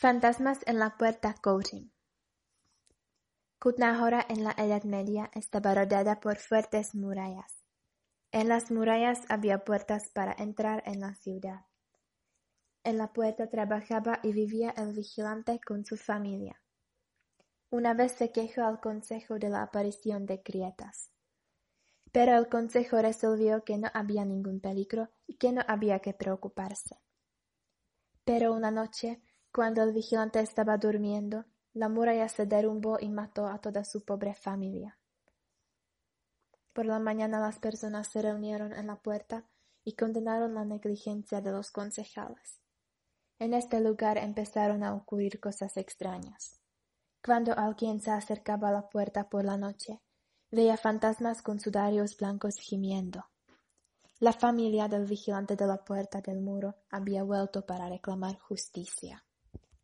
Fantasmas en la puerta Coating Kutná Hora en la Edad Media estaba rodeada por fuertes murallas. En las murallas había puertas para entrar en la ciudad. En la puerta trabajaba y vivía el vigilante con su familia. Una vez se quejó al consejo de la aparición de grietas. Pero el consejo resolvió que no había ningún peligro y que no había que preocuparse. Pero una noche, cuando el vigilante estaba durmiendo, la muralla se derrumbó y mató a toda su pobre familia. Por la mañana las personas se reunieron en la puerta y condenaron la negligencia de los concejales. En este lugar empezaron a ocurrir cosas extrañas. Cuando alguien se acercaba a la puerta por la noche, veía fantasmas con sudarios blancos gimiendo. La familia del vigilante de la puerta del muro había vuelto para reclamar justicia.